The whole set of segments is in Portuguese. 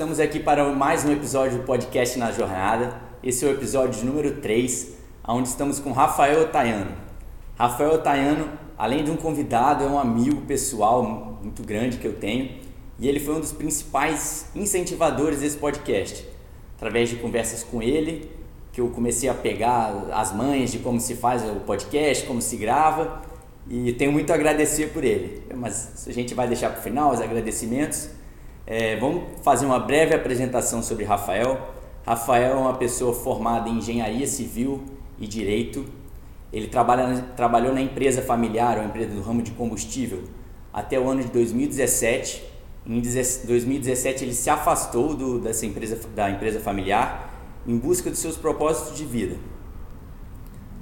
estamos aqui para mais um episódio do podcast Na Jornada. Esse é o episódio número 3, onde estamos com Rafael Otaiano. Rafael Otaiano, além de um convidado, é um amigo pessoal muito grande que eu tenho e ele foi um dos principais incentivadores desse podcast. Através de conversas com ele, que eu comecei a pegar as manhas de como se faz o podcast, como se grava e tenho muito a agradecer por ele. Mas a gente vai deixar para o final os agradecimentos. É, vamos fazer uma breve apresentação sobre Rafael. Rafael é uma pessoa formada em engenharia civil e direito. Ele trabalha, trabalhou na empresa familiar, uma empresa do ramo de combustível, até o ano de 2017. Em 2017 ele se afastou do, dessa empresa, da empresa familiar em busca dos seus propósitos de vida.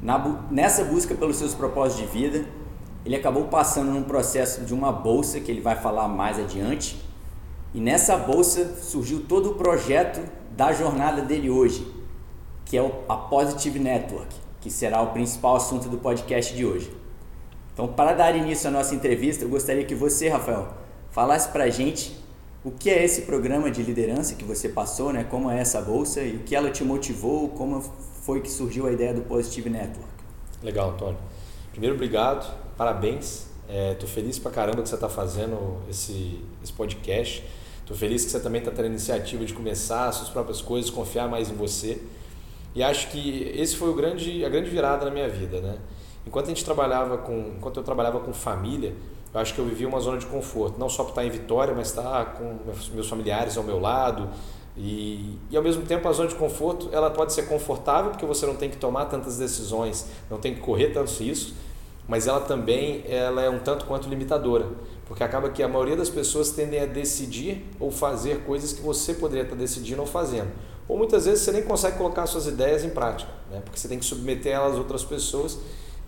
Na, nessa busca pelos seus propósitos de vida, ele acabou passando num processo de uma bolsa que ele vai falar mais adiante. E nessa bolsa surgiu todo o projeto da jornada dele hoje, que é a Positive Network, que será o principal assunto do podcast de hoje. Então, para dar início à nossa entrevista, eu gostaria que você, Rafael, falasse para a gente o que é esse programa de liderança que você passou, né? como é essa bolsa e o que ela te motivou, como foi que surgiu a ideia do Positive Network. Legal, Antônio. Primeiro, obrigado, parabéns. Estou é, feliz pra caramba que você está fazendo esse, esse podcast. Estou feliz que você também está tendo a iniciativa de começar as suas próprias coisas, confiar mais em você. E acho que esse foi o grande, a grande virada na minha vida, né? Enquanto a gente trabalhava com, enquanto eu trabalhava com família, eu acho que eu vivia uma zona de conforto, não só por estar em Vitória, mas estar com meus familiares ao meu lado. E, e ao mesmo tempo a zona de conforto ela pode ser confortável porque você não tem que tomar tantas decisões, não tem que correr tantos riscos, mas ela também ela é um tanto quanto limitadora, porque acaba que a maioria das pessoas tendem a decidir ou fazer coisas que você poderia estar decidindo ou fazendo. Ou muitas vezes você nem consegue colocar suas ideias em prática, né? porque você tem que submeter elas a outras pessoas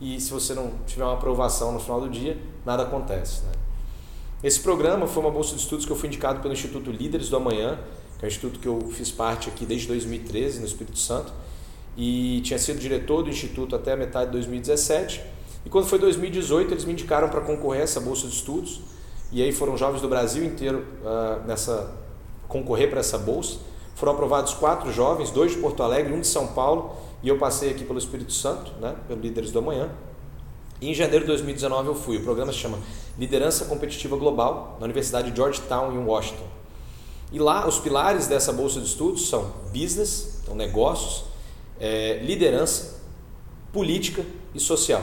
e se você não tiver uma aprovação no final do dia, nada acontece. Né? Esse programa foi uma bolsa de estudos que eu fui indicado pelo Instituto Líderes do Amanhã, que é um instituto que eu fiz parte aqui desde 2013 no Espírito Santo, e tinha sido diretor do instituto até a metade de 2017 e quando foi 2018, eles me indicaram para concorrer a essa bolsa de estudos. E aí foram jovens do Brasil inteiro uh, nessa concorrer para essa bolsa. Foram aprovados quatro jovens, dois de Porto Alegre, um de São Paulo, e eu passei aqui pelo Espírito Santo, né, pelo Líderes do Amanhã. E em janeiro de 2019 eu fui. O programa se chama Liderança Competitiva Global, na Universidade de Georgetown, em Washington. E lá, os pilares dessa bolsa de estudos são business, então negócios, é, liderança, política e social.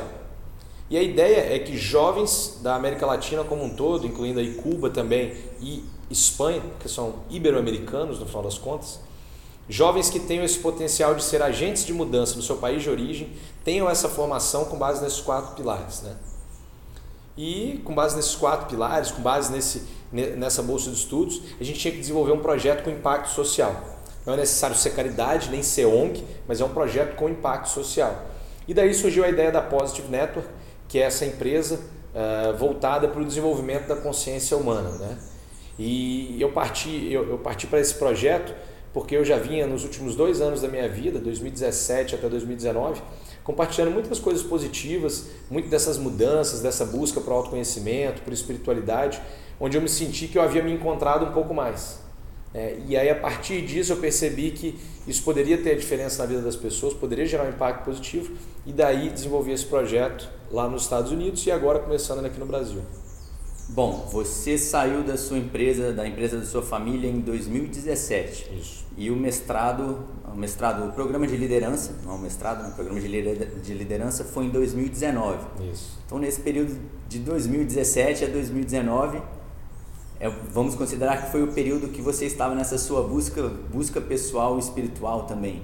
E a ideia é que jovens da América Latina como um todo, incluindo aí Cuba também e Espanha, que são ibero-americanos no final das contas, jovens que tenham esse potencial de ser agentes de mudança no seu país de origem, tenham essa formação com base nesses quatro pilares. Né? E com base nesses quatro pilares, com base nesse, nessa bolsa de estudos, a gente tinha que desenvolver um projeto com impacto social. Não é necessário ser caridade nem ser ONG, mas é um projeto com impacto social. E daí surgiu a ideia da Positive Network, que é essa empresa uh, voltada para o desenvolvimento da consciência humana. Né? E eu parti, eu, eu parti para esse projeto porque eu já vinha nos últimos dois anos da minha vida, 2017 até 2019, compartilhando muitas coisas positivas, muitas dessas mudanças, dessa busca por autoconhecimento, por espiritualidade, onde eu me senti que eu havia me encontrado um pouco mais. É, e aí, a partir disso, eu percebi que isso poderia ter diferença na vida das pessoas, poderia gerar um impacto positivo, e daí desenvolvi esse projeto lá nos Estados Unidos e agora começando aqui no Brasil. Bom, você saiu da sua empresa, da empresa da sua família em 2017. Isso. E o mestrado, o mestrado, o programa de liderança, não o mestrado, o programa de liderança foi em 2019. Isso. Então, nesse período de 2017 a 2019, é, vamos considerar que foi o período que você estava nessa sua busca, busca pessoal e espiritual também.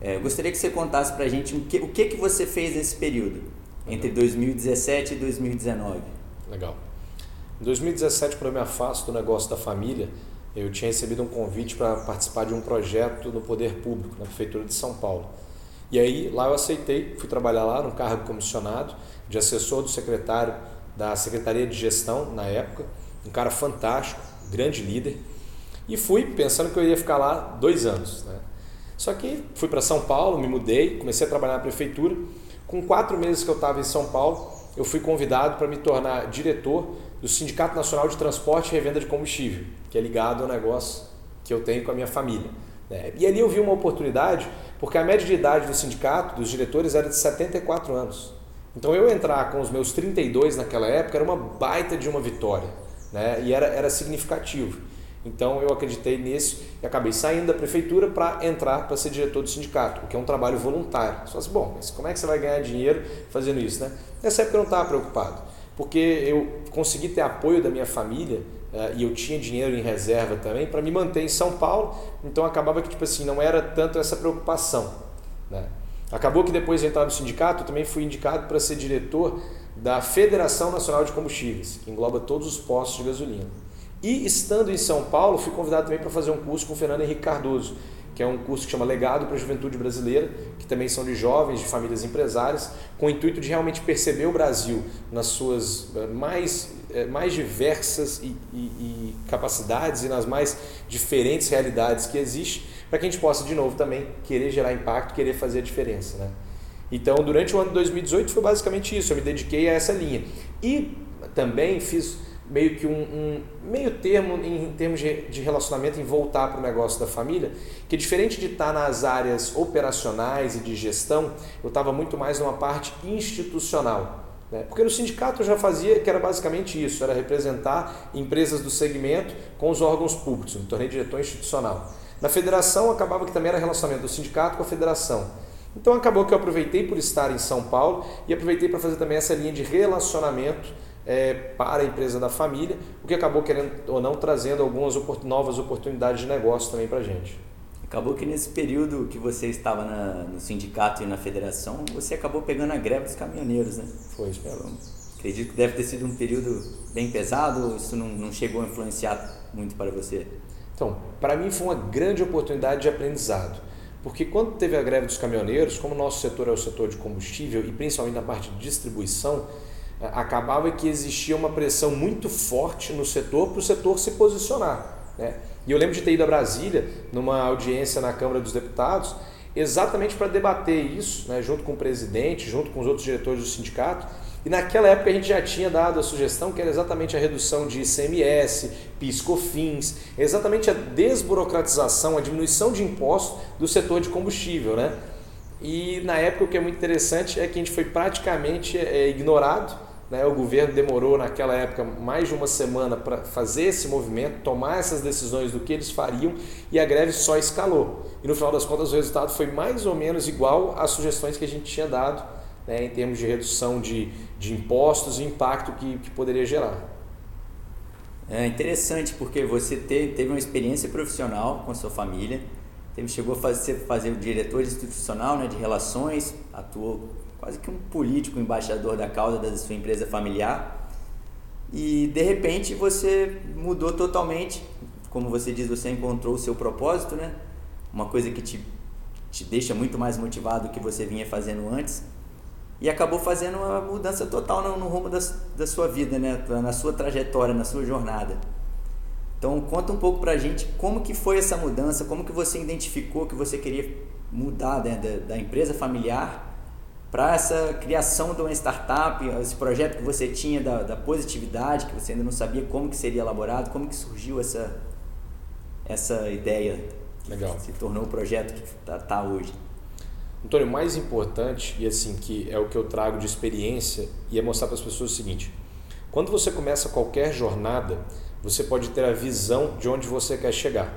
É, gostaria que você contasse para a gente o que, o que, que você fez nesse período, entre 2017 e 2019. Legal. Em 2017, quando eu me afasto do negócio da família, eu tinha recebido um convite para participar de um projeto no poder público, na Prefeitura de São Paulo. E aí, lá eu aceitei, fui trabalhar lá no cargo comissionado de assessor do secretário da Secretaria de Gestão, na época, um cara fantástico, grande líder. E fui pensando que eu ia ficar lá dois anos. Né? Só que fui para São Paulo, me mudei, comecei a trabalhar na prefeitura. Com quatro meses que eu estava em São Paulo, eu fui convidado para me tornar diretor do Sindicato Nacional de Transporte e Revenda de Combustível, que é ligado ao negócio que eu tenho com a minha família. Né? E ali eu vi uma oportunidade, porque a média de idade do sindicato, dos diretores, era de 74 anos. Então eu entrar com os meus 32 naquela época era uma baita de uma vitória, né? e era, era significativo. Então eu acreditei nisso e acabei saindo da prefeitura para entrar para ser diretor do sindicato, o que é um trabalho voluntário. Só assim, bom, mas como é que você vai ganhar dinheiro fazendo isso, né? Nessa época eu não estava preocupado, porque eu consegui ter apoio da minha família uh, e eu tinha dinheiro em reserva também para me manter em São Paulo, então acabava que tipo assim não era tanto essa preocupação, né? Acabou que depois de entrar no sindicato, eu também fui indicado para ser diretor da Federação Nacional de Combustíveis, que engloba todos os postos de gasolina. E estando em São Paulo, fui convidado também para fazer um curso com o Fernando Henrique Cardoso, que é um curso que chama Legado para a Juventude Brasileira, que também são de jovens, de famílias empresárias, com o intuito de realmente perceber o Brasil nas suas eh, mais, eh, mais diversas e, e, e capacidades e nas mais diferentes realidades que existem, para que a gente possa, de novo, também querer gerar impacto, querer fazer a diferença. Né? Então, durante o ano de 2018 foi basicamente isso, eu me dediquei a essa linha. E também fiz meio que um, um, meio termo em termos de, de relacionamento em voltar para o negócio da família, que diferente de estar nas áreas operacionais e de gestão, eu estava muito mais numa parte institucional. Né? Porque no sindicato eu já fazia que era basicamente isso, era representar empresas do segmento com os órgãos públicos, me tornei diretor institucional. Na federação acabava que também era relacionamento do sindicato com a federação. Então acabou que eu aproveitei por estar em São Paulo e aproveitei para fazer também essa linha de relacionamento é, para a empresa da família, o que acabou querendo ou não trazendo algumas novas oportunidades de negócio também para a gente. Acabou que nesse período que você estava na, no sindicato e na federação, você acabou pegando a greve dos caminhoneiros, né? Foi isso mesmo. Acredito que deve ter sido um período bem pesado ou isso não, não chegou a influenciar muito para você? Então, para mim foi uma grande oportunidade de aprendizado. Porque quando teve a greve dos caminhoneiros, como o nosso setor é o setor de combustível e principalmente na parte de distribuição, acabava que existia uma pressão muito forte no setor para o setor se posicionar. Né? E eu lembro de ter ido a Brasília, numa audiência na Câmara dos Deputados, exatamente para debater isso, né, junto com o presidente, junto com os outros diretores do sindicato. E naquela época a gente já tinha dado a sugestão que era exatamente a redução de ICMS, PIS, COFINS, exatamente a desburocratização, a diminuição de impostos do setor de combustível. Né? E na época o que é muito interessante é que a gente foi praticamente é, ignorado né? O governo demorou naquela época mais de uma semana para fazer esse movimento, tomar essas decisões do que eles fariam e a greve só escalou. E no final das contas o resultado foi mais ou menos igual às sugestões que a gente tinha dado né? em termos de redução de, de impostos e impacto que, que poderia gerar. É interessante porque você teve uma experiência profissional com a sua família, teve, chegou a fazer, fazer o diretor institucional né, de relações, atuou quase que um político, embaixador da causa da sua empresa familiar. E de repente você mudou totalmente, como você diz, você encontrou o seu propósito, né? Uma coisa que te, te deixa muito mais motivado do que você vinha fazendo antes. E acabou fazendo uma mudança total no, no rumo da, da sua vida, né? Na sua trajetória, na sua jornada. Então conta um pouco pra gente como que foi essa mudança, como que você identificou que você queria mudar né, da, da empresa familiar para essa criação de uma startup, esse projeto que você tinha da, da, positividade, que você ainda não sabia como que seria elaborado, como que surgiu essa, essa ideia? Legal. Se tornou o projeto que está tá hoje. Antônio, o mais importante, e assim, que é o que eu trago de experiência, e é mostrar para as pessoas o seguinte: quando você começa qualquer jornada, você pode ter a visão de onde você quer chegar,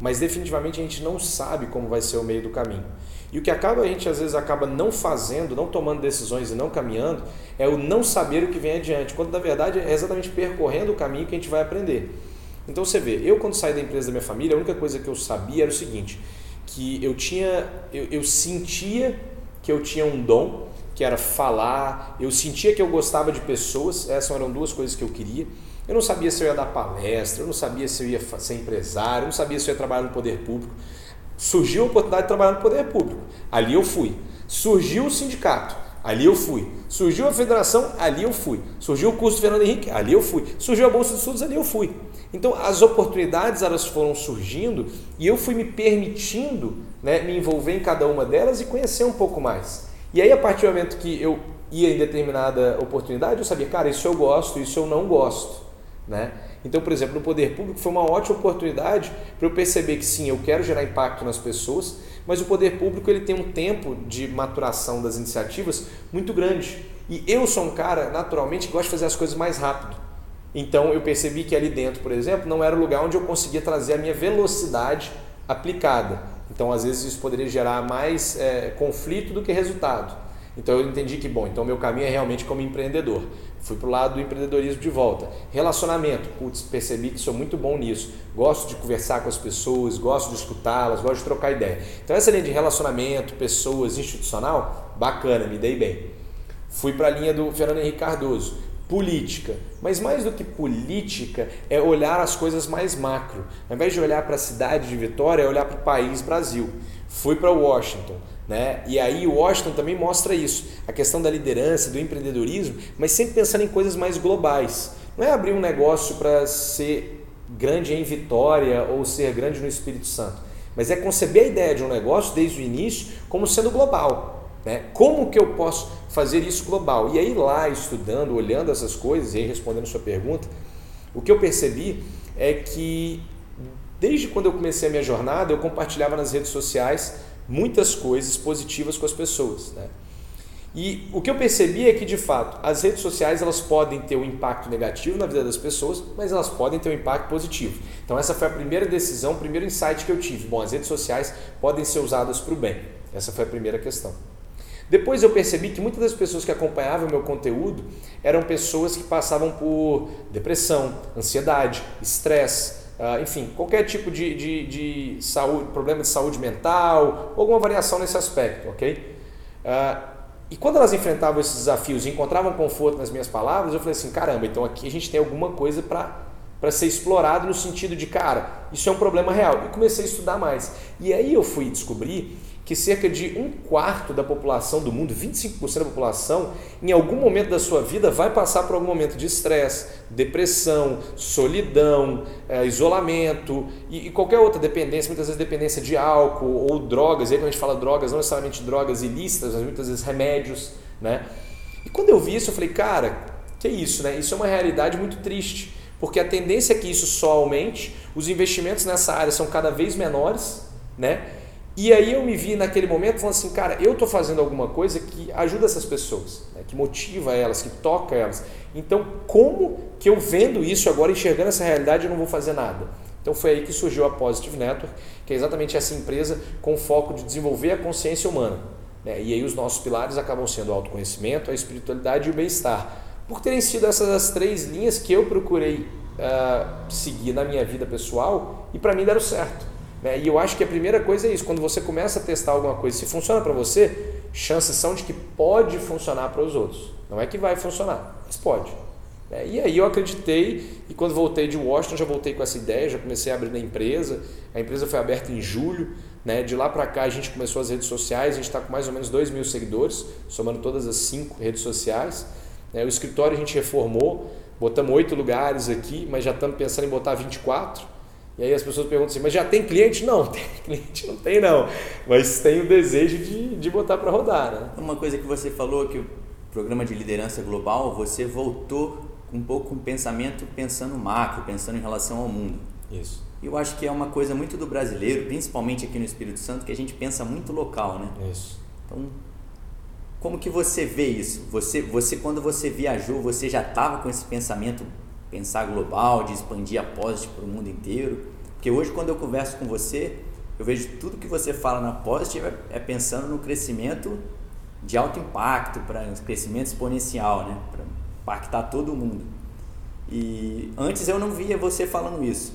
mas definitivamente a gente não sabe como vai ser o meio do caminho. E o que acaba a gente às vezes acaba não fazendo, não tomando decisões e não caminhando, é o não saber o que vem adiante, quando na verdade é exatamente percorrendo o caminho que a gente vai aprender. Então você vê, eu quando saí da empresa da minha família, a única coisa que eu sabia era o seguinte, que eu tinha, eu, eu sentia que eu tinha um dom, que era falar, eu sentia que eu gostava de pessoas, essas eram duas coisas que eu queria. Eu não sabia se eu ia dar palestra, eu não sabia se eu ia ser empresário, eu não sabia se eu ia trabalhar no poder público. Surgiu a oportunidade de trabalhar no poder público, ali eu fui. Surgiu o sindicato, ali eu fui. Surgiu a federação, ali eu fui. Surgiu o curso do Fernando Henrique, ali eu fui. Surgiu a bolsa de estudos, ali eu fui. Então as oportunidades elas foram surgindo e eu fui me permitindo né, me envolver em cada uma delas e conhecer um pouco mais. E aí a partir do momento que eu ia em determinada oportunidade, eu sabia, cara, isso eu gosto, isso eu não gosto, né? Então, por exemplo, no poder público foi uma ótima oportunidade para eu perceber que sim, eu quero gerar impacto nas pessoas, mas o poder público ele tem um tempo de maturação das iniciativas muito grande. E eu sou um cara, naturalmente, que gosta de fazer as coisas mais rápido. Então eu percebi que ali dentro, por exemplo, não era o lugar onde eu conseguia trazer a minha velocidade aplicada. Então, às vezes, isso poderia gerar mais é, conflito do que resultado. Então eu entendi que, bom, então meu caminho é realmente como empreendedor. Fui para o lado do empreendedorismo de volta. Relacionamento, putz, percebi que sou muito bom nisso. Gosto de conversar com as pessoas, gosto de escutá-las, gosto de trocar ideia. Então essa linha de relacionamento, pessoas, institucional, bacana, me dei bem. Fui para a linha do Fernando Henrique Cardoso. Política. Mas mais do que política, é olhar as coisas mais macro. Ao invés de olhar para a cidade de Vitória, é olhar para o país Brasil. Fui para Washington né? E aí Washington também mostra isso, a questão da liderança, do empreendedorismo, mas sempre pensando em coisas mais globais. Não é abrir um negócio para ser grande em Vitória ou ser grande no Espírito Santo, mas é conceber a ideia de um negócio desde o início como sendo global. Né? Como que eu posso fazer isso global? E aí lá estudando, olhando essas coisas e aí respondendo sua pergunta, o que eu percebi é que desde quando eu comecei a minha jornada, eu compartilhava nas redes sociais muitas coisas positivas com as pessoas. Né? E o que eu percebi é que, de fato, as redes sociais elas podem ter um impacto negativo na vida das pessoas, mas elas podem ter um impacto positivo. Então, essa foi a primeira decisão, o primeiro insight que eu tive. Bom, as redes sociais podem ser usadas para o bem. Essa foi a primeira questão. Depois eu percebi que muitas das pessoas que acompanhavam meu conteúdo eram pessoas que passavam por depressão, ansiedade, estresse, Uh, enfim, qualquer tipo de, de, de, saúde, problema de saúde mental, alguma variação nesse aspecto, ok? Uh, e quando elas enfrentavam esses desafios e encontravam conforto nas minhas palavras, eu falei assim: caramba, então aqui a gente tem alguma coisa para ser explorado no sentido de, cara, isso é um problema real. E comecei a estudar mais. E aí eu fui descobrir que cerca de um quarto da população do mundo, 25% da população, em algum momento da sua vida vai passar por algum momento de estresse, depressão, solidão, é, isolamento e, e, qualquer outra dependência, muitas vezes dependência de álcool ou drogas. E aí quando a gente fala drogas, não necessariamente drogas ilícitas, mas muitas vezes remédios, né? E quando eu vi isso, eu falei, cara, que isso, né? Isso é uma realidade muito triste, porque a tendência é que isso só aumente, os investimentos nessa área são cada vez menores, né? E aí eu me vi naquele momento falando assim, cara, eu estou fazendo alguma coisa que ajuda essas pessoas, né? que motiva elas, que toca elas. Então, como que eu vendo isso agora, enxergando essa realidade, eu não vou fazer nada? Então foi aí que surgiu a Positive Network, que é exatamente essa empresa com foco de desenvolver a consciência humana. Né? E aí os nossos pilares acabam sendo o autoconhecimento, a espiritualidade e o bem-estar. Por terem sido essas as três linhas que eu procurei uh, seguir na minha vida pessoal e para mim deram certo. Né? E eu acho que a primeira coisa é isso, quando você começa a testar alguma coisa, se funciona para você, chances são de que pode funcionar para os outros. Não é que vai funcionar, mas pode. Né? E aí eu acreditei e quando voltei de Washington já voltei com essa ideia, já comecei a abrir na empresa. A empresa foi aberta em julho. Né? De lá para cá a gente começou as redes sociais, a gente está com mais ou menos 2 mil seguidores, somando todas as cinco redes sociais. Né? O escritório a gente reformou, botamos oito lugares aqui, mas já estamos pensando em botar 24. E aí as pessoas perguntam assim, mas já tem cliente? Não, tem cliente não tem não, mas tem o desejo de, de botar para rodar. Né? Uma coisa que você falou, que o programa de liderança global, você voltou um pouco com o pensamento pensando macro, pensando em relação ao mundo. Isso. E eu acho que é uma coisa muito do brasileiro, principalmente aqui no Espírito Santo, que a gente pensa muito local, né? Isso. Então, como que você vê isso? Você, você quando você viajou, você já estava com esse pensamento pensar global, de expandir a Posit para o mundo inteiro. Porque hoje, quando eu converso com você, eu vejo tudo que você fala na Posit é pensando no crescimento de alto impacto, para crescimento exponencial, né? para impactar todo mundo. E antes eu não via você falando isso.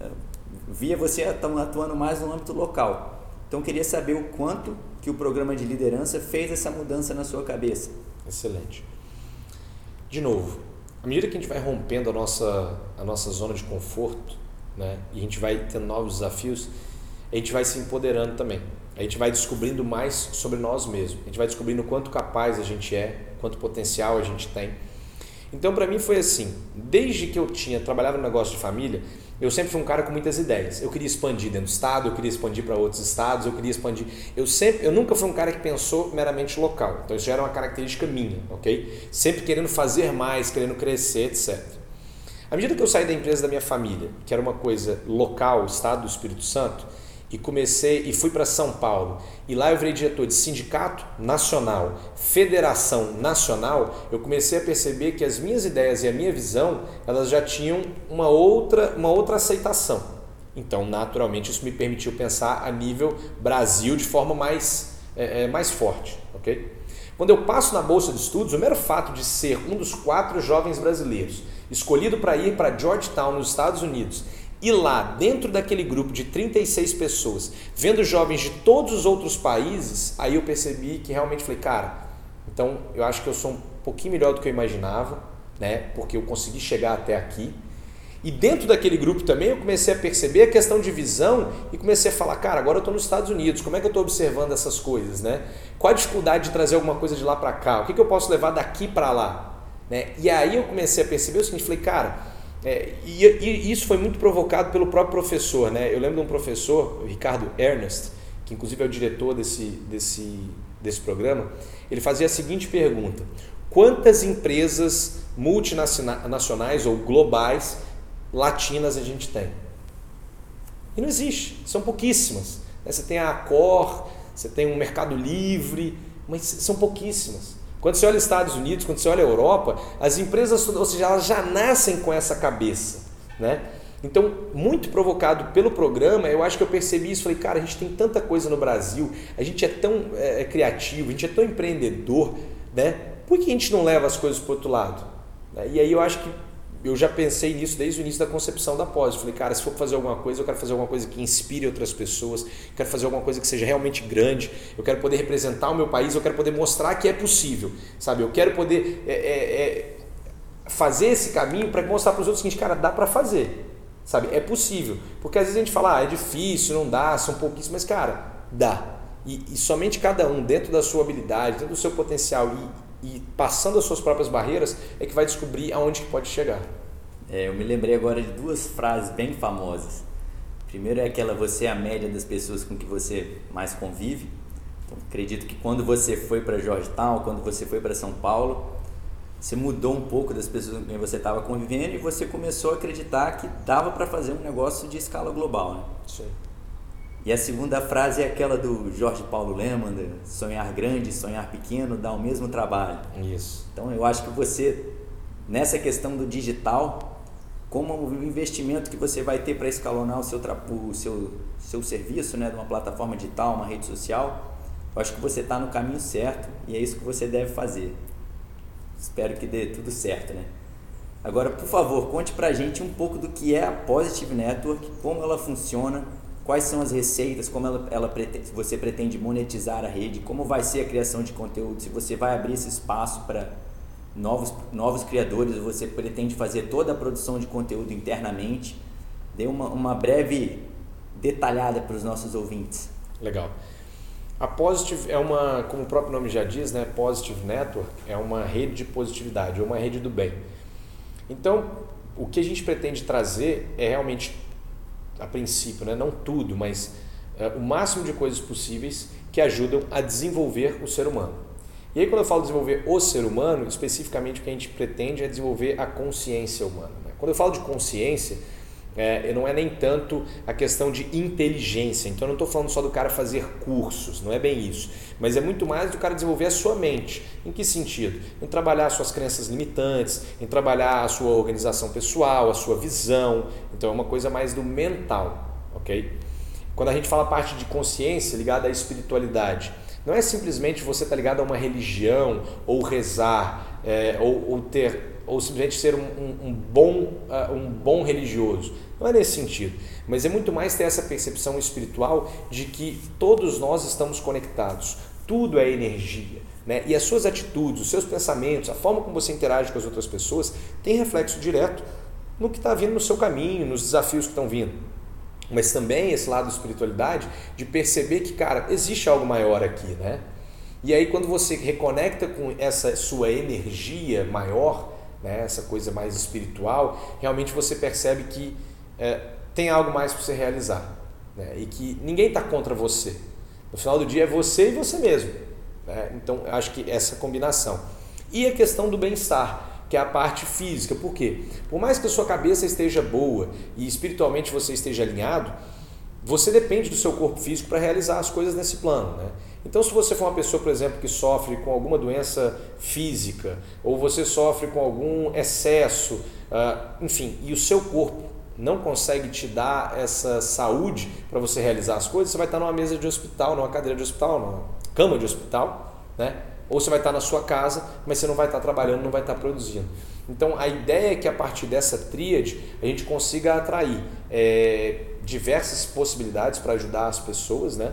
Eu via você atuando mais no âmbito local. Então eu queria saber o quanto que o programa de liderança fez essa mudança na sua cabeça. Excelente. De novo, à medida que a gente vai rompendo a nossa, a nossa zona de conforto, né, e a gente vai tendo novos desafios, a gente vai se empoderando também. A gente vai descobrindo mais sobre nós mesmos. A gente vai descobrindo quanto capaz a gente é, quanto potencial a gente tem. Então, para mim foi assim, desde que eu tinha trabalhava no negócio de família, eu sempre fui um cara com muitas ideias. Eu queria expandir dentro do estado, eu queria expandir para outros estados, eu queria expandir. Eu sempre, eu nunca fui um cara que pensou meramente local. Então isso já era uma característica minha, ok? Sempre querendo fazer mais, querendo crescer, etc. À medida que eu saí da empresa da minha família, que era uma coisa local, estado do Espírito Santo, e comecei e fui para São Paulo, e lá eu virei diretor de sindicato nacional, federação nacional, eu comecei a perceber que as minhas ideias e a minha visão, elas já tinham uma outra, uma outra aceitação. Então, naturalmente, isso me permitiu pensar a nível Brasil de forma mais, é, é mais forte, ok? Quando eu passo na bolsa de estudos, o mero fato de ser um dos quatro jovens brasileiros escolhido para ir para Georgetown, nos Estados Unidos, e lá, dentro daquele grupo de 36 pessoas, vendo jovens de todos os outros países, aí eu percebi que realmente falei, cara, então eu acho que eu sou um pouquinho melhor do que eu imaginava, né? Porque eu consegui chegar até aqui. E dentro daquele grupo também eu comecei a perceber a questão de visão e comecei a falar, cara, agora eu estou nos Estados Unidos, como é que eu estou observando essas coisas, né? Qual a dificuldade de trazer alguma coisa de lá para cá? O que, que eu posso levar daqui para lá? Né? E aí eu comecei a perceber o seguinte, falei, cara, é, e, e, isso foi muito provocado pelo próprio professor, né? Eu lembro de um professor, o Ricardo Ernest, que inclusive é o diretor desse, desse, desse programa, ele fazia a seguinte pergunta: quantas empresas multinacionais ou globais latinas a gente tem? E não existe, são pouquíssimas. Né? Você tem a Accor, você tem um Mercado Livre, mas são pouquíssimas. Quando você olha Estados Unidos, quando você olha Europa, as empresas, ou seja, elas já nascem com essa cabeça, né? Então, muito provocado pelo programa, eu acho que eu percebi isso. Falei, cara, a gente tem tanta coisa no Brasil, a gente é tão é, criativo, a gente é tão empreendedor, né? Por que a gente não leva as coisas para outro lado? E aí eu acho que eu já pensei nisso desde o início da concepção da pós. Eu falei, cara, se for fazer alguma coisa, eu quero fazer alguma coisa que inspire outras pessoas, quero fazer alguma coisa que seja realmente grande, eu quero poder representar o meu país, eu quero poder mostrar que é possível, sabe? Eu quero poder é, é, é, fazer esse caminho para mostrar para os outros seguinte, cara, dá para fazer, sabe? É possível. Porque às vezes a gente fala, ah, é difícil, não dá, são pouquíssimos, mas cara, dá. E, e somente cada um, dentro da sua habilidade, dentro do seu potencial e e passando as suas próprias barreiras é que vai descobrir aonde que pode chegar. É, eu me lembrei agora de duas frases bem famosas. Primeiro é aquela você é a média das pessoas com que você mais convive. Então, acredito que quando você foi para Georgetown, quando você foi para São Paulo, você mudou um pouco das pessoas com quem você estava convivendo e você começou a acreditar que dava para fazer um negócio de escala global, né? Sim. E a segunda frase é aquela do Jorge Paulo Leman, sonhar grande, sonhar pequeno dá o mesmo trabalho. Isso. Então eu acho que você, nessa questão do digital, como o investimento que você vai ter para escalonar o seu, o seu, seu serviço, né, de uma plataforma digital, uma rede social, eu acho que você está no caminho certo e é isso que você deve fazer. Espero que dê tudo certo, né? Agora, por favor, conte para a gente um pouco do que é a Positive Network, como ela funciona, quais são as receitas, como ela, ela pretende, você pretende monetizar a rede, como vai ser a criação de conteúdo, se você vai abrir esse espaço para novos, novos criadores, você pretende fazer toda a produção de conteúdo internamente. Dê uma, uma breve detalhada para os nossos ouvintes. Legal. A Positive é uma, como o próprio nome já diz, né, Positive Network é uma rede de positividade, é uma rede do bem. Então, o que a gente pretende trazer é realmente a princípio, né? não tudo, mas uh, o máximo de coisas possíveis que ajudam a desenvolver o ser humano. E aí, quando eu falo desenvolver o ser humano, especificamente o que a gente pretende é desenvolver a consciência humana. Né? Quando eu falo de consciência, é, não é nem tanto a questão de inteligência. Então, eu não estou falando só do cara fazer cursos, não é bem isso. Mas é muito mais do cara desenvolver a sua mente. Em que sentido? Em trabalhar suas crenças limitantes, em trabalhar a sua organização pessoal, a sua visão. Então, é uma coisa mais do mental, ok? Quando a gente fala parte de consciência ligada à espiritualidade, não é simplesmente você estar tá ligado a uma religião ou rezar é, ou, ou ter ou simplesmente ser um, um, um bom, uh, um bom religioso. Não é nesse sentido, mas é muito mais ter essa percepção espiritual de que todos nós estamos conectados, tudo é energia. Né? E as suas atitudes, os seus pensamentos, a forma como você interage com as outras pessoas tem reflexo direto no que está vindo no seu caminho, nos desafios que estão vindo. Mas também esse lado da espiritualidade de perceber que, cara, existe algo maior aqui, né? E aí quando você reconecta com essa sua energia maior, né, essa coisa mais espiritual, realmente você percebe que é, tem algo mais para você realizar né, e que ninguém está contra você. No final do dia é você e você mesmo. Né? Então, acho que essa combinação. E a questão do bem-estar, que é a parte física. Por quê? Por mais que a sua cabeça esteja boa e espiritualmente você esteja alinhado, você depende do seu corpo físico para realizar as coisas nesse plano. Né? Então, se você for uma pessoa, por exemplo, que sofre com alguma doença física, ou você sofre com algum excesso, uh, enfim, e o seu corpo não consegue te dar essa saúde para você realizar as coisas, você vai estar numa mesa de hospital, numa cadeira de hospital, numa cama de hospital, né? Ou você vai estar na sua casa, mas você não vai estar trabalhando, não vai estar produzindo. Então a ideia é que a partir dessa tríade a gente consiga atrair é, diversas possibilidades para ajudar as pessoas, né?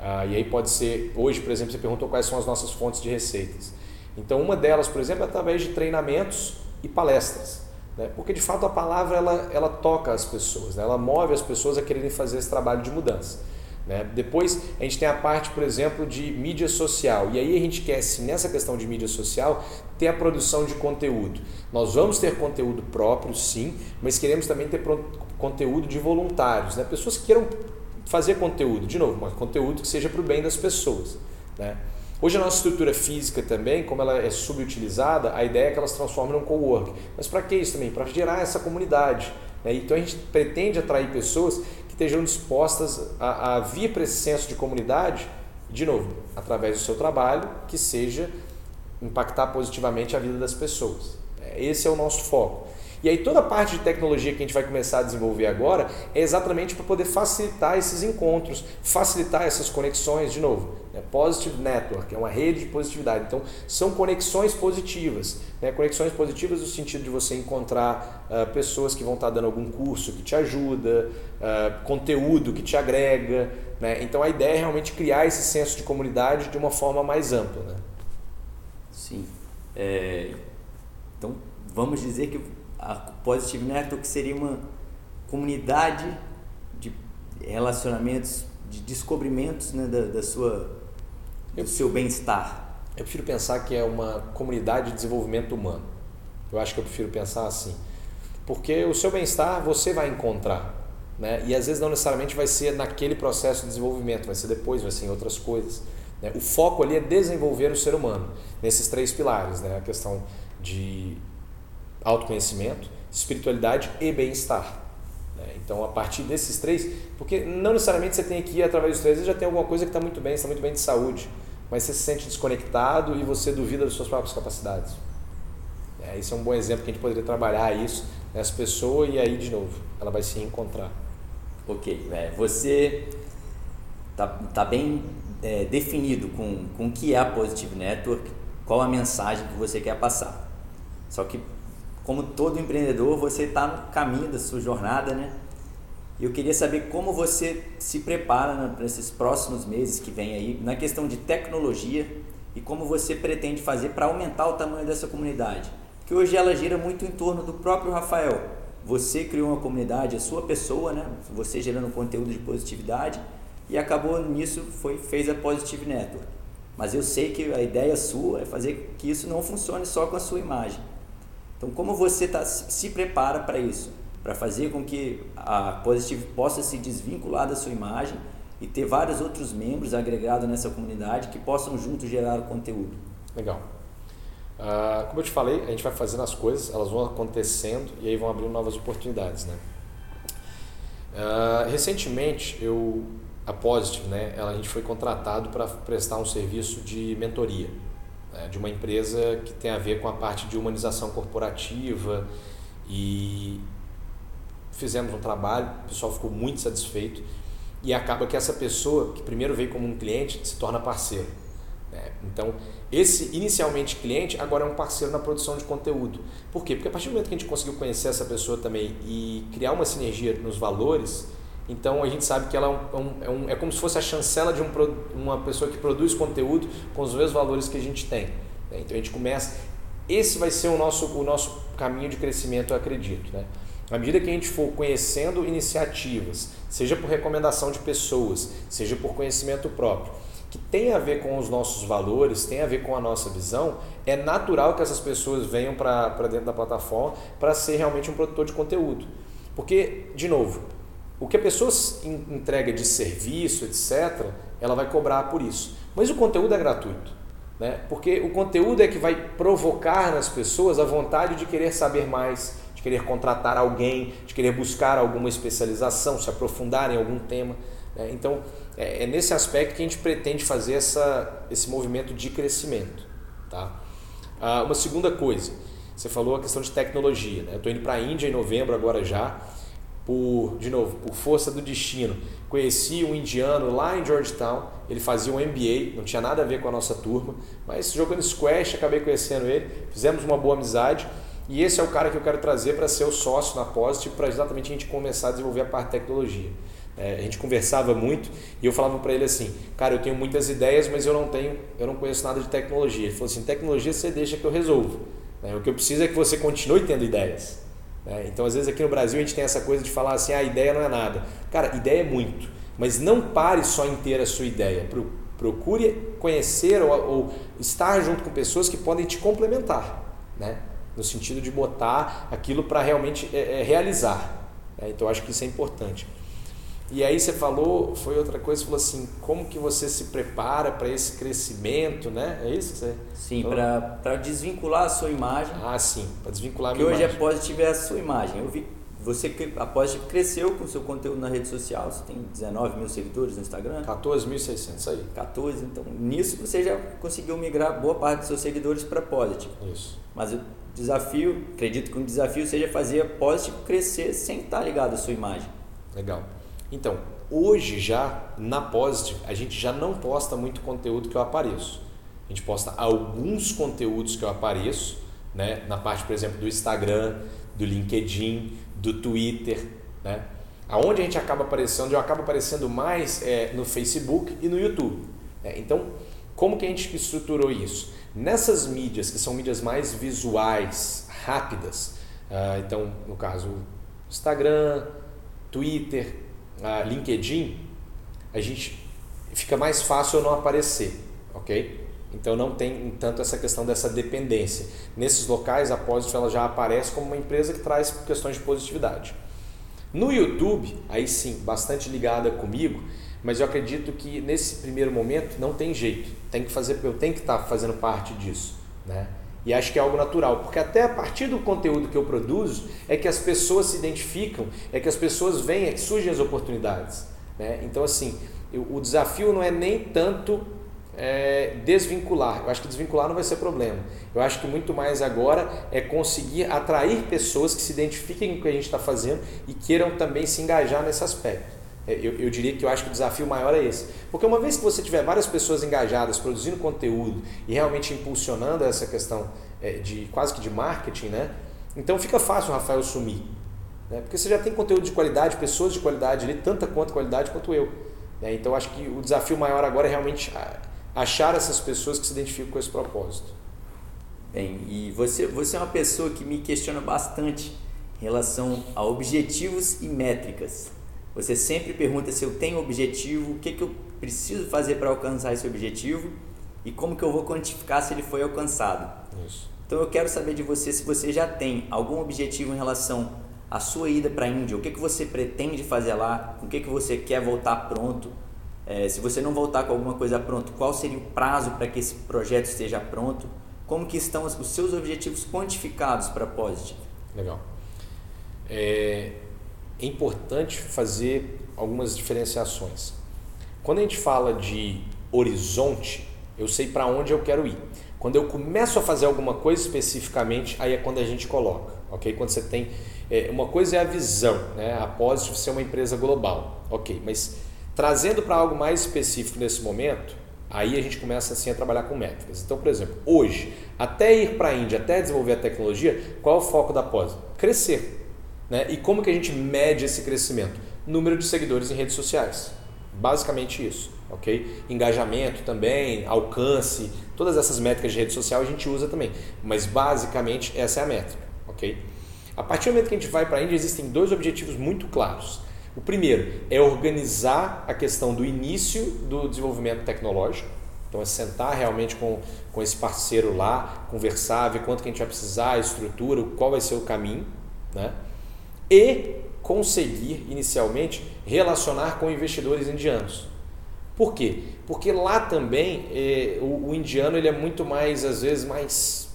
Ah, e aí pode ser, hoje, por exemplo, você perguntou quais são as nossas fontes de receitas. Então uma delas, por exemplo, é através de treinamentos e palestras. Né? Porque de fato a palavra ela, ela toca as pessoas, né? ela move as pessoas a quererem fazer esse trabalho de mudança. Né? Depois a gente tem a parte, por exemplo, de mídia social. E aí a gente quer, se nessa questão de mídia social, ter a produção de conteúdo. Nós vamos ter conteúdo próprio, sim, mas queremos também ter conteúdo de voluntários, né? pessoas que queiram fazer conteúdo, de novo, mas conteúdo que seja para o bem das pessoas. Né? Hoje a nossa estrutura física também, como ela é subutilizada, a ideia é que elas transformem num co-work. Mas para que isso também? Para gerar essa comunidade. Né? Então a gente pretende atrair pessoas que estejam dispostas a, a vir para esse senso de comunidade, de novo, através do seu trabalho, que seja impactar positivamente a vida das pessoas. Esse é o nosso foco. E aí toda a parte de tecnologia que a gente vai começar a desenvolver agora é exatamente para poder facilitar esses encontros, facilitar essas conexões, de novo. Né? Positive Network é uma rede de positividade. Então são conexões positivas. Né? Conexões positivas no sentido de você encontrar uh, pessoas que vão estar dando algum curso que te ajuda, uh, conteúdo que te agrega. Né? Então a ideia é realmente criar esse senso de comunidade de uma forma mais ampla. Né? Sim. É... Então vamos dizer que a Positive Network seria uma comunidade de relacionamentos, de descobrimentos né, da, da sua, do seu bem-estar. Eu prefiro pensar que é uma comunidade de desenvolvimento humano. Eu acho que eu prefiro pensar assim. Porque o seu bem-estar você vai encontrar. Né? E às vezes não necessariamente vai ser naquele processo de desenvolvimento, vai ser depois, vai ser em outras coisas. Né? O foco ali é desenvolver o ser humano, nesses três pilares. Né? A questão de autoconhecimento, espiritualidade e bem-estar. Né? Então, a partir desses três, porque não necessariamente você tem que ir através dos três, você já tem alguma coisa que está muito bem, está muito bem de saúde, mas você se sente desconectado e você duvida das suas próprias capacidades. É, esse é um bom exemplo que a gente poderia trabalhar isso nessa pessoa e aí, de novo, ela vai se encontrar. Ok, é, você está tá bem é, definido com, com o que é a Positive Network, qual a mensagem que você quer passar. Só que como todo empreendedor, você está no caminho da sua jornada, né? E eu queria saber como você se prepara né, para esses próximos meses que vem aí, na questão de tecnologia e como você pretende fazer para aumentar o tamanho dessa comunidade. Que hoje ela gira muito em torno do próprio Rafael. Você criou uma comunidade, a sua pessoa, né? Você gerando conteúdo de positividade e acabou nisso, foi, fez a Positive Network. Mas eu sei que a ideia sua é fazer que isso não funcione só com a sua imagem então, como você tá, se prepara para isso? Para fazer com que a Positive possa se desvincular da sua imagem e ter vários outros membros agregados nessa comunidade que possam juntos gerar o conteúdo. Legal. Uh, como eu te falei, a gente vai fazendo as coisas, elas vão acontecendo e aí vão abrindo novas oportunidades, né? Uh, recentemente, eu, a Positive, né, ela, a gente foi contratado para prestar um serviço de mentoria né, de uma empresa que tem a ver com a parte de humanização corporativa e fizemos um trabalho, o pessoal ficou muito satisfeito e acaba que essa pessoa que primeiro veio como um cliente se torna parceiro. Né? Então, esse inicialmente cliente agora é um parceiro na produção de conteúdo. Por quê? Porque a partir do momento que a gente conseguiu conhecer essa pessoa também e criar uma sinergia nos valores, então a gente sabe que ela é, um, é, um, é como se fosse a chancela de um, uma pessoa que produz conteúdo com os mesmos valores que a gente tem. Né? Então a gente começa. Esse vai ser o nosso, o nosso caminho de crescimento, eu acredito. Né? À medida que a gente for conhecendo iniciativas, seja por recomendação de pessoas, seja por conhecimento próprio, que tem a ver com os nossos valores, tem a ver com a nossa visão, é natural que essas pessoas venham para dentro da plataforma para ser realmente um produtor de conteúdo. Porque, de novo, o que a pessoa entrega de serviço, etc., ela vai cobrar por isso. Mas o conteúdo é gratuito. Né? Porque o conteúdo é que vai provocar nas pessoas a vontade de querer saber mais, de querer contratar alguém, de querer buscar alguma especialização, se aprofundar em algum tema. Né? Então, é, é, nesse aspecto que a gente pretende fazer essa, esse movimento de crescimento. Tá? Ah, uma segunda coisa, você falou a questão de tecnologia. Né? Eu estou indo para a Índia em novembro agora já, por, de novo, por força do destino. Conheci um indiano lá em Georgetown, ele fazia um MBA, não tinha nada a ver com a nossa turma, mas jogando squash, acabei conhecendo ele, fizemos uma boa amizade e esse é o cara que eu quero trazer para ser o sócio na Positive para exatamente a gente começar a desenvolver a parte de tecnologia. É, a gente conversava muito e eu falava para ele assim, cara, eu tenho muitas ideias, mas eu não tenho, eu não conheço nada de tecnologia. Ele falou assim, tecnologia você deixa que eu resolvo. É, o que eu preciso é que você continue tendo ideias. É, então, às vezes aqui no Brasil a gente tem essa coisa de falar assim, ah, a ideia não é nada. Cara, ideia é muito, mas não pare só em ter a sua ideia. Procure conhecer ou, ou estar junto com pessoas que podem te complementar, né? no sentido de botar aquilo para realmente é, é, realizar. É, então, acho que isso é importante. E aí você falou, foi outra coisa, você falou assim, como que você se prepara para esse crescimento, né? É isso que você Sim, para desvincular a sua imagem. Ah, sim, para desvincular a minha imagem. Que hoje a Positive é a sua imagem. Eu vi, você, a Positive cresceu com o seu conteúdo na rede social, você tem 19 mil seguidores no Instagram. 14.600, aí. 14, então nisso você já conseguiu migrar boa parte dos seus seguidores para Positive. Isso. Mas o desafio, acredito que um desafio seja fazer a Positive crescer sem estar ligado à sua imagem. Legal. Então, hoje já na Positive, a gente já não posta muito conteúdo que eu apareço. A gente posta alguns conteúdos que eu apareço, né? na parte, por exemplo, do Instagram, do LinkedIn, do Twitter, né? Aonde a gente acaba aparecendo, eu acabo aparecendo mais é, no Facebook e no YouTube. Né? Então, como que a gente estruturou isso? Nessas mídias, que são mídias mais visuais, rápidas, uh, então, no caso, Instagram, Twitter, uh, LinkedIn, a gente fica mais fácil eu não aparecer, ok? Então não tem tanto essa questão dessa dependência. Nesses locais a Positive ela já aparece como uma empresa que traz questões de positividade. No YouTube, aí sim, bastante ligada comigo, mas eu acredito que nesse primeiro momento não tem jeito. Tem que fazer, eu tenho que estar fazendo parte disso, né? E acho que é algo natural, porque até a partir do conteúdo que eu produzo é que as pessoas se identificam, é que as pessoas veem, é que surgem as oportunidades. Né? Então, assim, eu, o desafio não é nem tanto é, desvincular. Eu acho que desvincular não vai ser problema. Eu acho que muito mais agora é conseguir atrair pessoas que se identifiquem com o que a gente está fazendo e queiram também se engajar nesse aspecto. É, eu, eu, diria que eu acho que o desafio maior é esse. Porque uma vez que você tiver várias pessoas engajadas, produzindo conteúdo e realmente impulsionando essa questão é, de quase que de marketing, né? Então fica fácil o Rafael sumir. Né? Porque você já tem conteúdo de qualidade, pessoas de qualidade ali, tanta quanto qualidade quanto eu. Né? Então acho que o desafio maior agora é realmente achar essas pessoas que se identificam com esse propósito. Bem, e você, você é uma pessoa que me questiona bastante em relação a objetivos e métricas. Você sempre pergunta se eu tenho objetivo, o que, que eu preciso fazer para alcançar esse objetivo e como que eu vou quantificar se ele foi alcançado. Isso. Então eu quero saber de você se você já tem algum objetivo em relação à sua ida para a Índia, o que, que você pretende fazer lá, o que, que você quer voltar pronto. É, se você não voltar com alguma coisa pronto, qual seria o prazo para que esse projeto esteja pronto? Como que estão os seus objetivos quantificados para a Positive? Legal. É, é importante fazer algumas diferenciações. Quando a gente fala de horizonte, eu sei para onde eu quero ir. Quando eu começo a fazer alguma coisa especificamente, aí é quando a gente coloca, ok? Quando você tem é, uma coisa é a visão, né? Após ser uma empresa global, ok? Mas trazendo para algo mais específico nesse momento, aí a gente começa assim a trabalhar com métricas. Então, por exemplo, hoje, até ir para a Índia, até desenvolver a tecnologia, qual é o foco da pós? Crescer. Né? E como que a gente mede esse crescimento? Número de seguidores em redes sociais. Basicamente isso, ok? Engajamento também, alcance, todas essas métricas de rede social a gente usa também. Mas basicamente essa é a métrica, ok? A partir do momento que a gente vai para a Índia, existem dois objetivos muito claros. O primeiro é organizar a questão do início do desenvolvimento tecnológico. Então é sentar realmente com, com esse parceiro lá, conversar, ver quanto que a gente vai precisar, a estrutura, qual vai ser o caminho, né? E conseguir inicialmente relacionar com investidores indianos. Por quê? Porque lá também é, o, o, indiano ele é muito mais, às vezes, mais.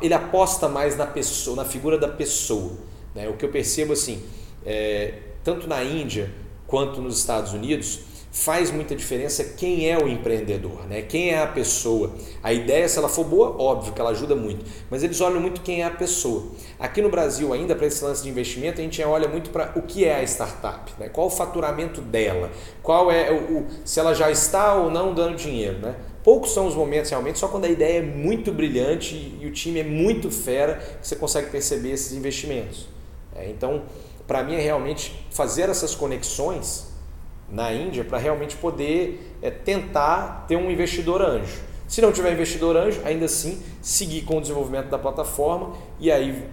ele aposta mais na pessoa, na figura da pessoa. Né? O que eu percebo assim, é, tanto na Índia quanto nos Estados Unidos, faz muita diferença quem é o empreendedor, né? quem é a pessoa. A ideia, se ela for boa, óbvio que ela ajuda muito, mas eles olham muito quem é a pessoa. Aqui no Brasil, ainda para esse lance de investimento, a gente olha muito para o que é a startup, né? qual o faturamento dela, qual é o, o, se ela já está ou não dando dinheiro. Né? Poucos são os momentos realmente, só quando a ideia é muito brilhante e o time é muito fera que você consegue perceber esses investimentos. É, então, para mim é realmente fazer essas conexões na Índia para realmente poder é, tentar ter um investidor anjo. Se não tiver investidor anjo, ainda assim seguir com o desenvolvimento da plataforma e aí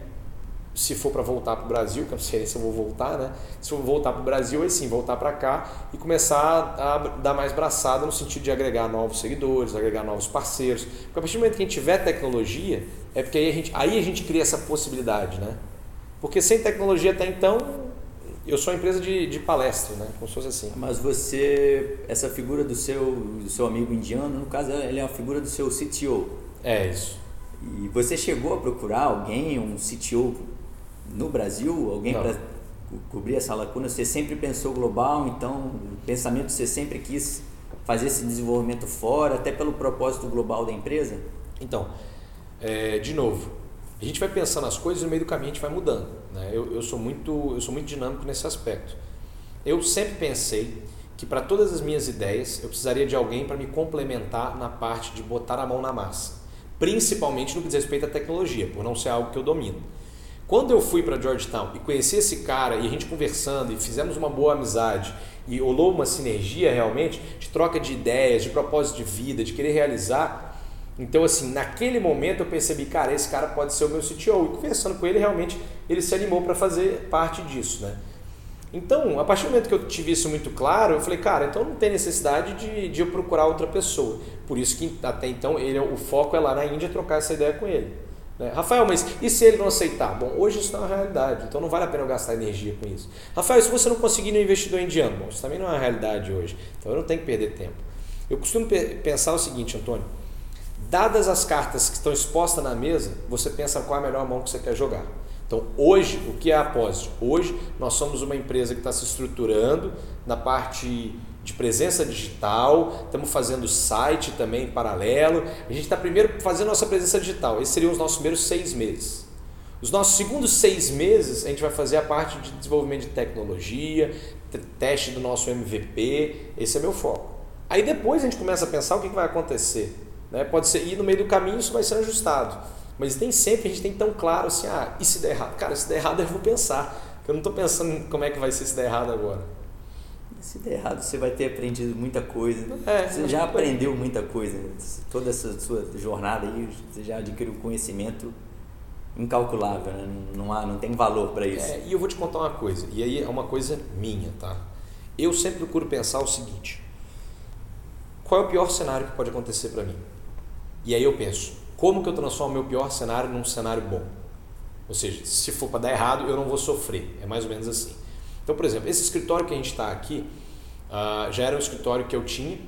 se for para voltar para o Brasil, que eu não sei se eu vou voltar, né? Se eu voltar para o Brasil, aí sim, voltar para cá e começar a dar mais braçada no sentido de agregar novos seguidores, agregar novos parceiros. Porque a partir do momento que a gente tiver tecnologia, é porque aí a gente, aí a gente cria essa possibilidade, né? Porque sem tecnologia até então, eu sou uma empresa de, de palestra, né? Como se fosse assim. Mas você, essa figura do seu, do seu amigo indiano, no caso, ele é uma figura do seu CTO. É isso. E você chegou a procurar alguém, um CTO no Brasil, alguém para cobrir essa lacuna? Você sempre pensou global, então o pensamento você sempre quis fazer esse desenvolvimento fora, até pelo propósito global da empresa? Então, é, de novo, a gente vai pensando as coisas e no meio do caminho a gente vai mudando. Né? Eu, eu, sou muito, eu sou muito dinâmico nesse aspecto. Eu sempre pensei que para todas as minhas ideias eu precisaria de alguém para me complementar na parte de botar a mão na massa, principalmente no que diz respeito à tecnologia, por não ser algo que eu domino. Quando eu fui para Georgetown e conheci esse cara e a gente conversando e fizemos uma boa amizade e rolou uma sinergia realmente de troca de ideias, de propósito de vida, de querer realizar, então, assim, naquele momento eu percebi, cara, esse cara pode ser o meu CTO. E conversando com ele, realmente ele se animou para fazer parte disso, né? Então, a partir do momento que eu tive isso muito claro, eu falei, cara, então não tem necessidade de, de eu procurar outra pessoa. Por isso que até então ele, o foco é lá na Índia trocar essa ideia com ele. Né? Rafael, mas e se ele não aceitar? Bom, hoje isso não é uma realidade, então não vale a pena eu gastar energia com isso. Rafael, se você não conseguir no investidor indiano, bom, isso também não é uma realidade hoje, então eu não tenho que perder tempo. Eu costumo pensar o seguinte, Antônio, Dadas as cartas que estão expostas na mesa, você pensa qual é a melhor mão que você quer jogar. Então, hoje, o que é a Apósito? Hoje, nós somos uma empresa que está se estruturando na parte de presença digital, estamos fazendo site também em paralelo. A gente está primeiro fazendo nossa presença digital, esses seriam os nossos primeiros seis meses. Os nossos segundos seis meses, a gente vai fazer a parte de desenvolvimento de tecnologia, teste do nosso MVP, esse é meu foco. Aí depois a gente começa a pensar o que vai acontecer. Né? Pode ser, e no meio do caminho isso vai ser ajustado. Mas nem sempre a gente tem tão claro assim, ah, e se der errado? Cara, se der errado eu vou pensar. Eu não estou pensando como é que vai ser se der errado agora. Se der errado, você vai ter aprendido muita coisa. É, você já aprendeu muita coisa. Toda essa sua jornada aí, você já adquiriu conhecimento incalculável, né? não, há, não tem valor para isso. É, e eu vou te contar uma coisa, e aí é uma coisa minha, tá? Eu sempre procuro pensar o seguinte: qual é o pior cenário que pode acontecer para mim? E aí eu penso, como que eu transformo meu pior cenário num cenário bom? Ou seja, se for para dar errado, eu não vou sofrer. É mais ou menos assim. Então, por exemplo, esse escritório que a gente está aqui uh, já era um escritório que eu tinha,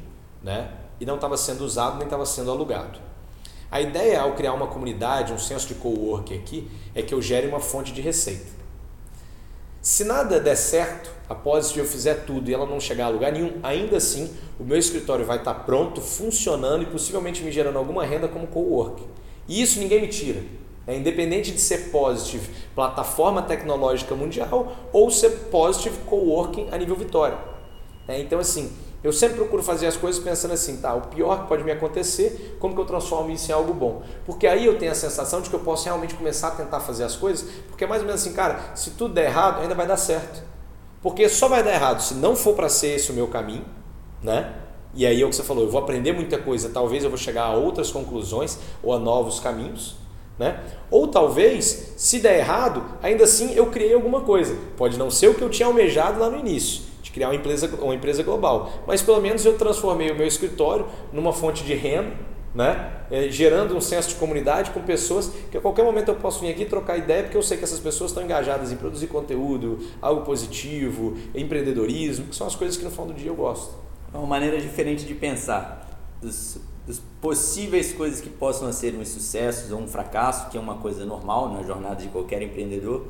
né? E não estava sendo usado nem estava sendo alugado. A ideia ao criar uma comunidade, um senso de co-work aqui, é que eu gere uma fonte de receita. Se nada der certo, após eu fizer tudo e ela não chegar a lugar nenhum, ainda assim o meu escritório vai estar pronto, funcionando e possivelmente me gerando alguma renda como co-work. E isso ninguém me tira. É independente de ser positive plataforma tecnológica mundial ou ser positive coworking a nível Vitória. É, então assim, eu sempre procuro fazer as coisas pensando assim, tá, o pior que pode me acontecer, como que eu transformo isso em algo bom? Porque aí eu tenho a sensação de que eu posso realmente começar a tentar fazer as coisas, porque é mais ou menos assim, cara, se tudo der errado, ainda vai dar certo. Porque só vai dar errado se não for para ser esse o meu caminho, né? E aí é o que você falou, eu vou aprender muita coisa, talvez eu vou chegar a outras conclusões ou a novos caminhos, né? Ou talvez, se der errado, ainda assim eu criei alguma coisa. Pode não ser o que eu tinha almejado lá no início criar uma empresa, uma empresa global. Mas pelo menos eu transformei o meu escritório numa fonte de renda, né? É, gerando um senso de comunidade com pessoas que a qualquer momento eu posso vir aqui trocar ideia, porque eu sei que essas pessoas estão engajadas em produzir conteúdo, algo positivo, empreendedorismo, que são as coisas que no final do dia eu gosto. É uma maneira diferente de pensar dos, dos possíveis coisas que possam ser um sucesso ou um fracasso, que é uma coisa normal na jornada de qualquer empreendedor.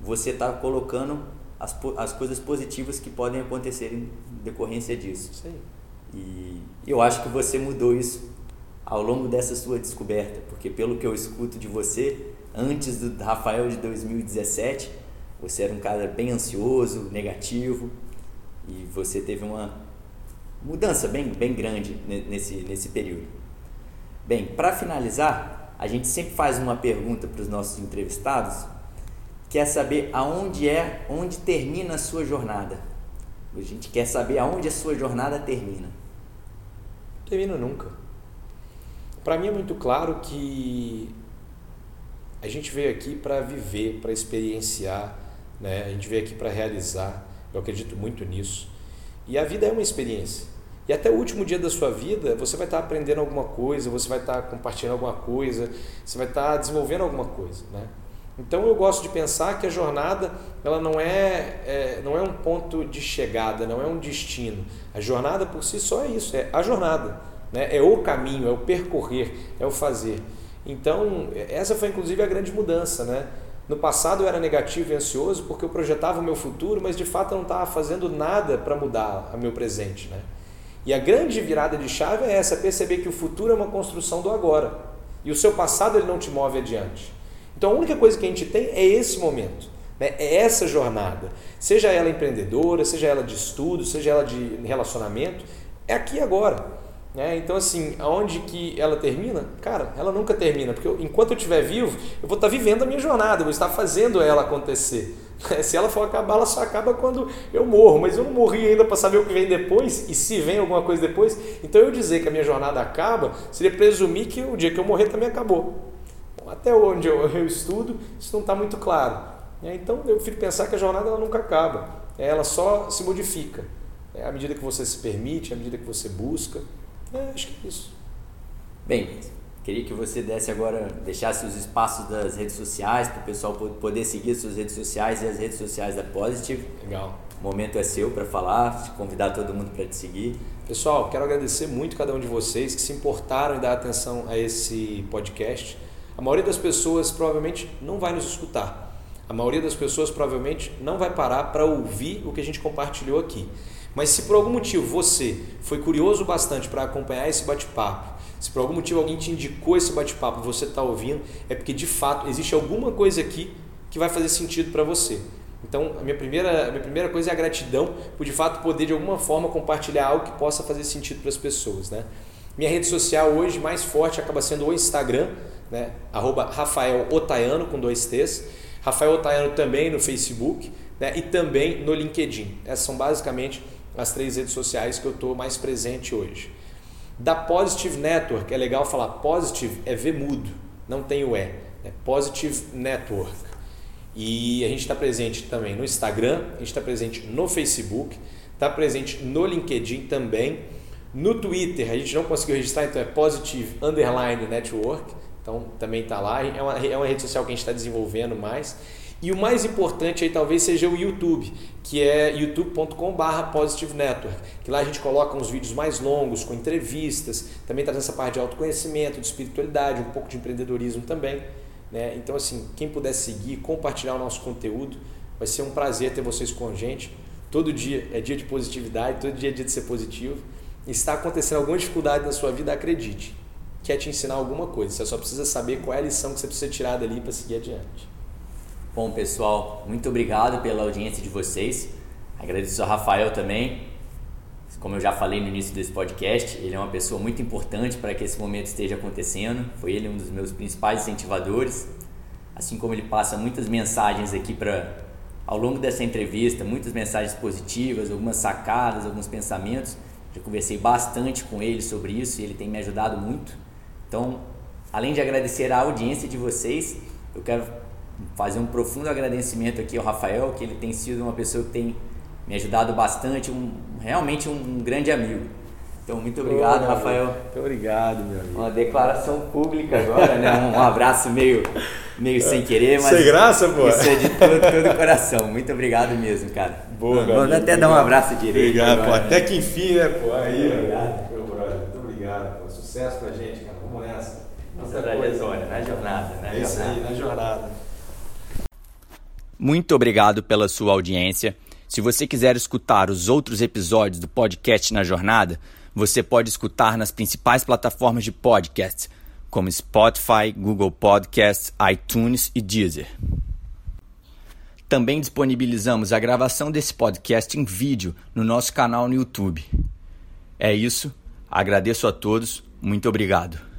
Você está colocando as, as coisas positivas que podem acontecer em decorrência disso. Sim. E eu acho que você mudou isso ao longo dessa sua descoberta, porque pelo que eu escuto de você, antes do Rafael de 2017, você era um cara bem ansioso, negativo, e você teve uma mudança bem, bem grande nesse, nesse período. Bem, para finalizar, a gente sempre faz uma pergunta para os nossos entrevistados, que é saber aonde é, onde termina a sua jornada. A gente quer saber aonde a sua jornada termina. Termina nunca. Para mim é muito claro que a gente veio aqui para viver, para experienciar, né? A gente veio aqui para realizar. Eu acredito muito nisso. E a vida é uma experiência. E até o último dia da sua vida, você vai estar aprendendo alguma coisa, você vai estar compartilhando alguma coisa, você vai estar desenvolvendo alguma coisa, né? Então eu gosto de pensar que a jornada ela não é, é, não é um ponto de chegada, não é um destino. A jornada por si só é isso, é a jornada, né? é o caminho, é o percorrer, é o fazer. Então essa foi inclusive a grande mudança, né? No passado eu era negativo e ansioso porque eu projetava o meu futuro, mas de fato eu não estava fazendo nada para mudar o meu presente, né? E a grande virada de chave é essa, perceber que o futuro é uma construção do agora. E o seu passado ele não te move adiante. Então a única coisa que a gente tem é esse momento, né? é essa jornada. Seja ela empreendedora, seja ela de estudo, seja ela de relacionamento, é aqui agora. Né? Então, assim, aonde que ela termina? Cara, ela nunca termina, porque eu, enquanto eu estiver vivo, eu vou estar vivendo a minha jornada, eu vou estar fazendo ela acontecer. Se ela for acabar, ela só acaba quando eu morro, mas eu não morri ainda para saber o que vem depois e se vem alguma coisa depois. Então, eu dizer que a minha jornada acaba seria presumir que o dia que eu morrer também acabou. Até onde eu, eu estudo, isso não está muito claro. Né? Então, eu prefiro pensar que a jornada ela nunca acaba, ela só se modifica. É, à medida que você se permite, à medida que você busca. É, acho que é isso. Bem, queria que você desse agora, deixasse os espaços das redes sociais para o pessoal poder seguir suas redes sociais e as redes sociais da Positive. Legal. O momento é seu para falar, convidar todo mundo para te seguir. Pessoal, quero agradecer muito cada um de vocês que se importaram em dar atenção a esse podcast. A maioria das pessoas provavelmente não vai nos escutar. A maioria das pessoas provavelmente não vai parar para ouvir o que a gente compartilhou aqui. Mas se por algum motivo você foi curioso bastante para acompanhar esse bate-papo, se por algum motivo alguém te indicou esse bate-papo e você está ouvindo, é porque de fato existe alguma coisa aqui que vai fazer sentido para você. Então, a minha primeira, a minha primeira coisa é a gratidão por de fato poder de alguma forma compartilhar algo que possa fazer sentido para as pessoas. Né? Minha rede social hoje mais forte acaba sendo o Instagram, né? arroba Rafael Otaiano com dois T's. Rafael Otaiano também no Facebook né? e também no LinkedIn. Essas são basicamente as três redes sociais que eu estou mais presente hoje. Da Positive Network, é legal falar Positive é V mudo, não tem o E. É Positive Network. E a gente está presente também no Instagram, a gente está presente no Facebook, está presente no LinkedIn também. No Twitter, a gente não conseguiu registrar, então é Positive Underline Network. Então também está lá. É uma, é uma rede social que a gente está desenvolvendo mais. E o mais importante aí talvez seja o YouTube, que é youtube.com.br Positive Network, que lá a gente coloca uns vídeos mais longos, com entrevistas, também traz essa parte de autoconhecimento, de espiritualidade, um pouco de empreendedorismo também. Né? Então, assim, quem puder seguir, compartilhar o nosso conteúdo, vai ser um prazer ter vocês com a gente. Todo dia é dia de positividade, todo dia é dia de ser positivo. Está acontecendo alguma dificuldade na sua vida, acredite, quer te ensinar alguma coisa. Você só precisa saber qual é a lição que você precisa tirar dali para seguir adiante. Bom, pessoal, muito obrigado pela audiência de vocês. Agradeço ao Rafael também. Como eu já falei no início desse podcast, ele é uma pessoa muito importante para que esse momento esteja acontecendo. Foi ele um dos meus principais incentivadores. Assim como ele passa muitas mensagens aqui para ao longo dessa entrevista, muitas mensagens positivas, algumas sacadas, alguns pensamentos. Já conversei bastante com ele sobre isso e ele tem me ajudado muito. Então, além de agradecer a audiência de vocês, eu quero fazer um profundo agradecimento aqui ao Rafael, que ele tem sido uma pessoa que tem me ajudado bastante, um, realmente um, um grande amigo. Então, muito obrigado, Rafael. Muito obrigado, meu amigo. Uma declaração pública agora, né? Um abraço meio, meio sem querer, mas. Sem graça, pô. Isso é de todo, todo o coração. Muito obrado mesmo, cara. Boa, Vamos até obrigado. dar um abraço direito. Obrigado, agora, pô. Até que enfim, né, pô? Aí, Muito obrigado. Meu brother, muito obrigado, pô. Sucesso pra gente, cara. Vamos nessa. Nossa trajetória, na jornada, na É isso jornada. aí, na jornada. Muito obrigado pela sua audiência. Se você quiser escutar os outros episódios do podcast Na Jornada, você pode escutar nas principais plataformas de podcast, como Spotify, Google Podcasts, iTunes e Deezer. Também disponibilizamos a gravação desse podcast em vídeo no nosso canal no YouTube. É isso, agradeço a todos, muito obrigado.